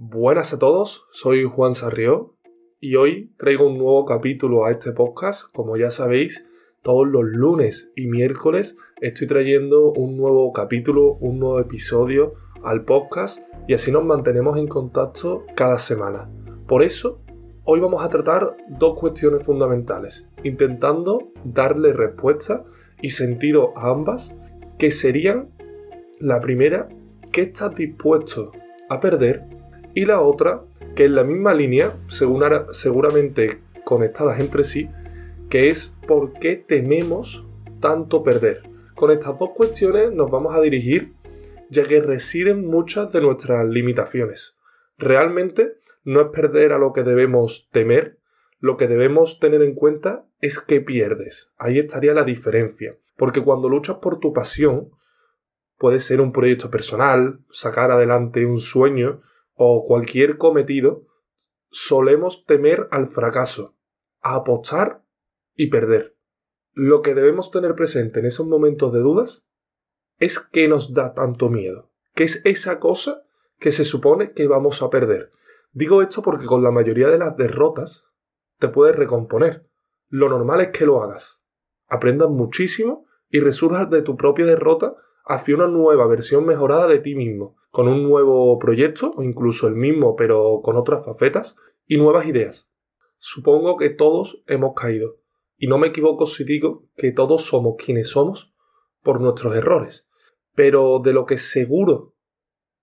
Buenas a todos, soy Juan Sarrió y hoy traigo un nuevo capítulo a este podcast. Como ya sabéis, todos los lunes y miércoles estoy trayendo un nuevo capítulo, un nuevo episodio al podcast y así nos mantenemos en contacto cada semana. Por eso, hoy vamos a tratar dos cuestiones fundamentales, intentando darle respuesta y sentido a ambas, que serían la primera, ¿qué estás dispuesto a perder? Y la otra, que es la misma línea, seguramente conectadas entre sí, que es por qué tememos tanto perder. Con estas dos cuestiones nos vamos a dirigir ya que residen muchas de nuestras limitaciones. Realmente no es perder a lo que debemos temer, lo que debemos tener en cuenta es que pierdes. Ahí estaría la diferencia. Porque cuando luchas por tu pasión, puede ser un proyecto personal, sacar adelante un sueño o cualquier cometido, solemos temer al fracaso, a apostar y perder. Lo que debemos tener presente en esos momentos de dudas es que nos da tanto miedo, que es esa cosa que se supone que vamos a perder. Digo esto porque con la mayoría de las derrotas te puedes recomponer. Lo normal es que lo hagas. Aprendas muchísimo y resurjas de tu propia derrota hacia una nueva versión mejorada de ti mismo, con un nuevo proyecto o incluso el mismo pero con otras facetas y nuevas ideas. Supongo que todos hemos caído, y no me equivoco si digo que todos somos quienes somos por nuestros errores, pero de lo que seguro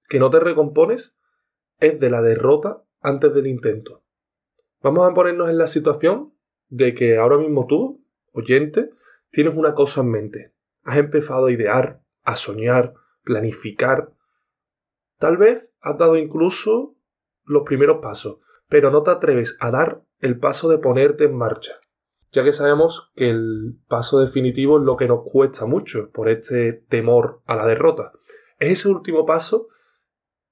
que no te recompones es de la derrota antes del intento. Vamos a ponernos en la situación de que ahora mismo tú, oyente, tienes una cosa en mente. Has empezado a idear, a soñar, planificar. Tal vez has dado incluso los primeros pasos, pero no te atreves a dar el paso de ponerte en marcha, ya que sabemos que el paso definitivo es lo que nos cuesta mucho por este temor a la derrota. Es ese último paso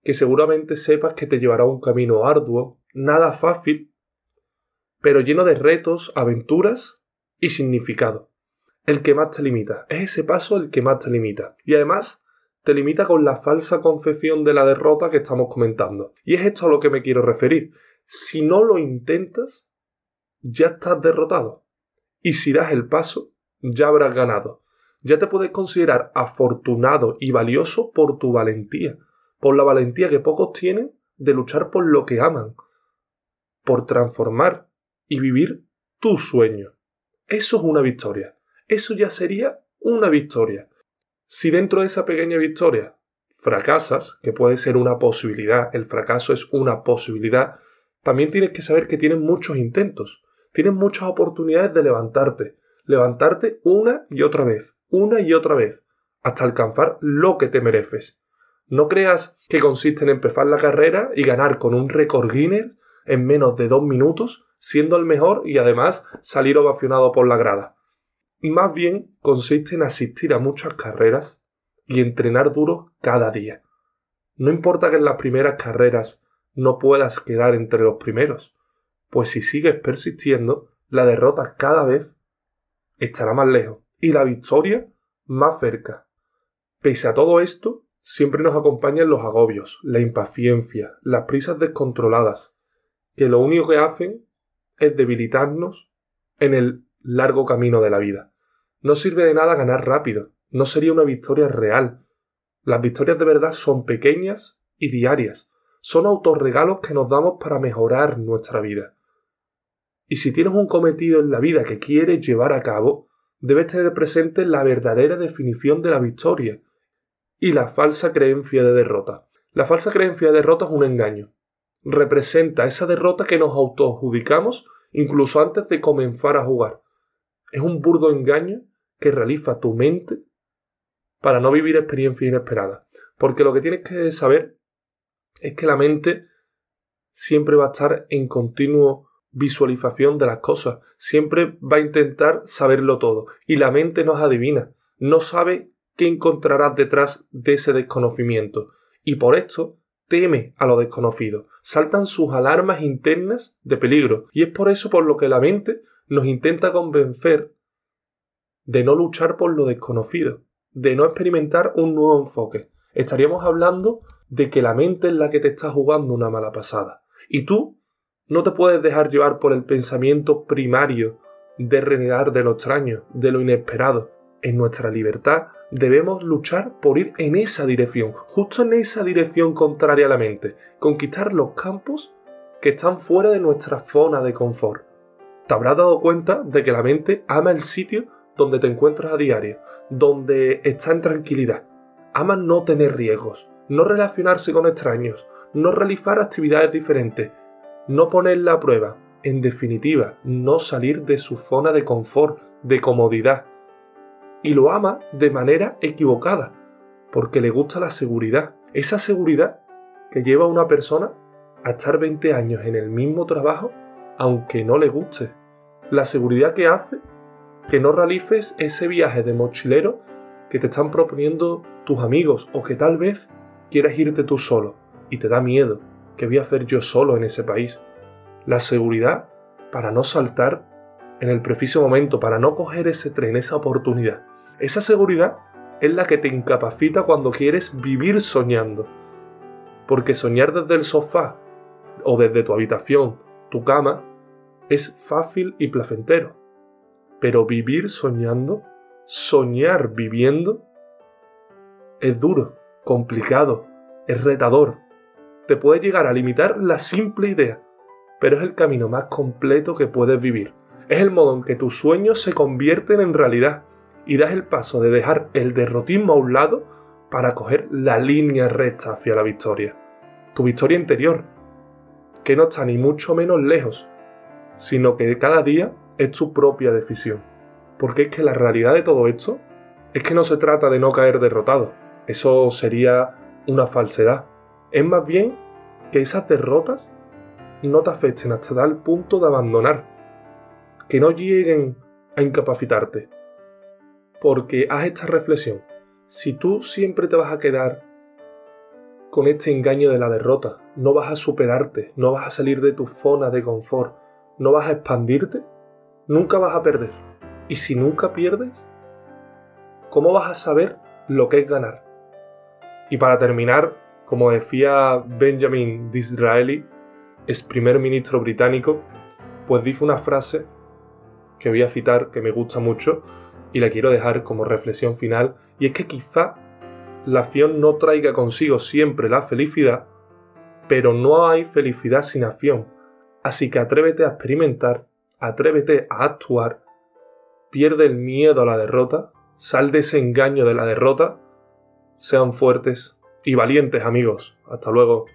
que seguramente sepas que te llevará a un camino arduo, nada fácil, pero lleno de retos, aventuras y significado el que más te limita. Es ese paso el que más te limita. Y además te limita con la falsa concepción de la derrota que estamos comentando. Y es esto a lo que me quiero referir. Si no lo intentas, ya estás derrotado. Y si das el paso, ya habrás ganado. Ya te puedes considerar afortunado y valioso por tu valentía, por la valentía que pocos tienen de luchar por lo que aman, por transformar y vivir tu sueño. Eso es una victoria eso ya sería una victoria. Si dentro de esa pequeña victoria fracasas, que puede ser una posibilidad, el fracaso es una posibilidad, también tienes que saber que tienes muchos intentos, tienes muchas oportunidades de levantarte, levantarte una y otra vez, una y otra vez, hasta alcanzar lo que te mereces. No creas que consiste en empezar la carrera y ganar con un récord Guinness en menos de dos minutos, siendo el mejor y además salir ovacionado por la grada más bien consiste en asistir a muchas carreras y entrenar duro cada día. No importa que en las primeras carreras no puedas quedar entre los primeros, pues si sigues persistiendo, la derrota cada vez estará más lejos y la victoria más cerca. Pese a todo esto, siempre nos acompañan los agobios, la impaciencia, las prisas descontroladas, que lo único que hacen es debilitarnos en el largo camino de la vida. No sirve de nada ganar rápido, no sería una victoria real. Las victorias de verdad son pequeñas y diarias, son autorregalos que nos damos para mejorar nuestra vida. Y si tienes un cometido en la vida que quieres llevar a cabo, debes tener presente la verdadera definición de la victoria y la falsa creencia de derrota. La falsa creencia de derrota es un engaño. Representa esa derrota que nos autoadjudicamos incluso antes de comenzar a jugar. Es un burdo engaño que realiza tu mente para no vivir experiencias inesperadas. Porque lo que tienes que saber es que la mente siempre va a estar en continuo visualización de las cosas, siempre va a intentar saberlo todo. Y la mente no es adivina, no sabe qué encontrarás detrás de ese desconocimiento. Y por esto teme a lo desconocido. Saltan sus alarmas internas de peligro. Y es por eso por lo que la mente nos intenta convencer de no luchar por lo desconocido, de no experimentar un nuevo enfoque. Estaríamos hablando de que la mente es la que te está jugando una mala pasada. Y tú no te puedes dejar llevar por el pensamiento primario de renegar de lo extraño, de lo inesperado. En nuestra libertad debemos luchar por ir en esa dirección, justo en esa dirección contraria a la mente, conquistar los campos que están fuera de nuestra zona de confort. Te habrás dado cuenta de que la mente ama el sitio donde te encuentras a diario, donde está en tranquilidad. Ama no tener riesgos, no relacionarse con extraños, no realizar actividades diferentes, no ponerla a prueba, en definitiva, no salir de su zona de confort, de comodidad. Y lo ama de manera equivocada, porque le gusta la seguridad. Esa seguridad que lleva a una persona a estar 20 años en el mismo trabajo aunque no le guste. La seguridad que hace que no realices ese viaje de mochilero que te están proponiendo tus amigos o que tal vez quieras irte tú solo y te da miedo. ¿Qué voy a hacer yo solo en ese país? La seguridad para no saltar en el preciso momento, para no coger ese tren, esa oportunidad. Esa seguridad es la que te incapacita cuando quieres vivir soñando. Porque soñar desde el sofá o desde tu habitación, tu cama, es fácil y placentero. Pero vivir soñando, soñar viviendo, es duro, complicado, es retador. Te puede llegar a limitar la simple idea, pero es el camino más completo que puedes vivir. Es el modo en que tus sueños se convierten en realidad y das el paso de dejar el derrotismo a un lado para coger la línea recta hacia la victoria. Tu victoria interior, que no está ni mucho menos lejos, sino que cada día es tu propia decisión. Porque es que la realidad de todo esto es que no se trata de no caer derrotado. Eso sería una falsedad. Es más bien que esas derrotas no te afecten hasta tal punto de abandonar. Que no lleguen a incapacitarte. Porque haz esta reflexión. Si tú siempre te vas a quedar con este engaño de la derrota, no vas a superarte, no vas a salir de tu zona de confort, no vas a expandirte, nunca vas a perder. Y si nunca pierdes, ¿cómo vas a saber lo que es ganar? Y para terminar, como decía Benjamin Disraeli, ex primer ministro británico, pues dice una frase que voy a citar que me gusta mucho y la quiero dejar como reflexión final, y es que quizá la acción no traiga consigo siempre la felicidad, pero no hay felicidad sin acción. Así que atrévete a experimentar, atrévete a actuar, pierde el miedo a la derrota, sal de ese engaño de la derrota, sean fuertes y valientes amigos. Hasta luego.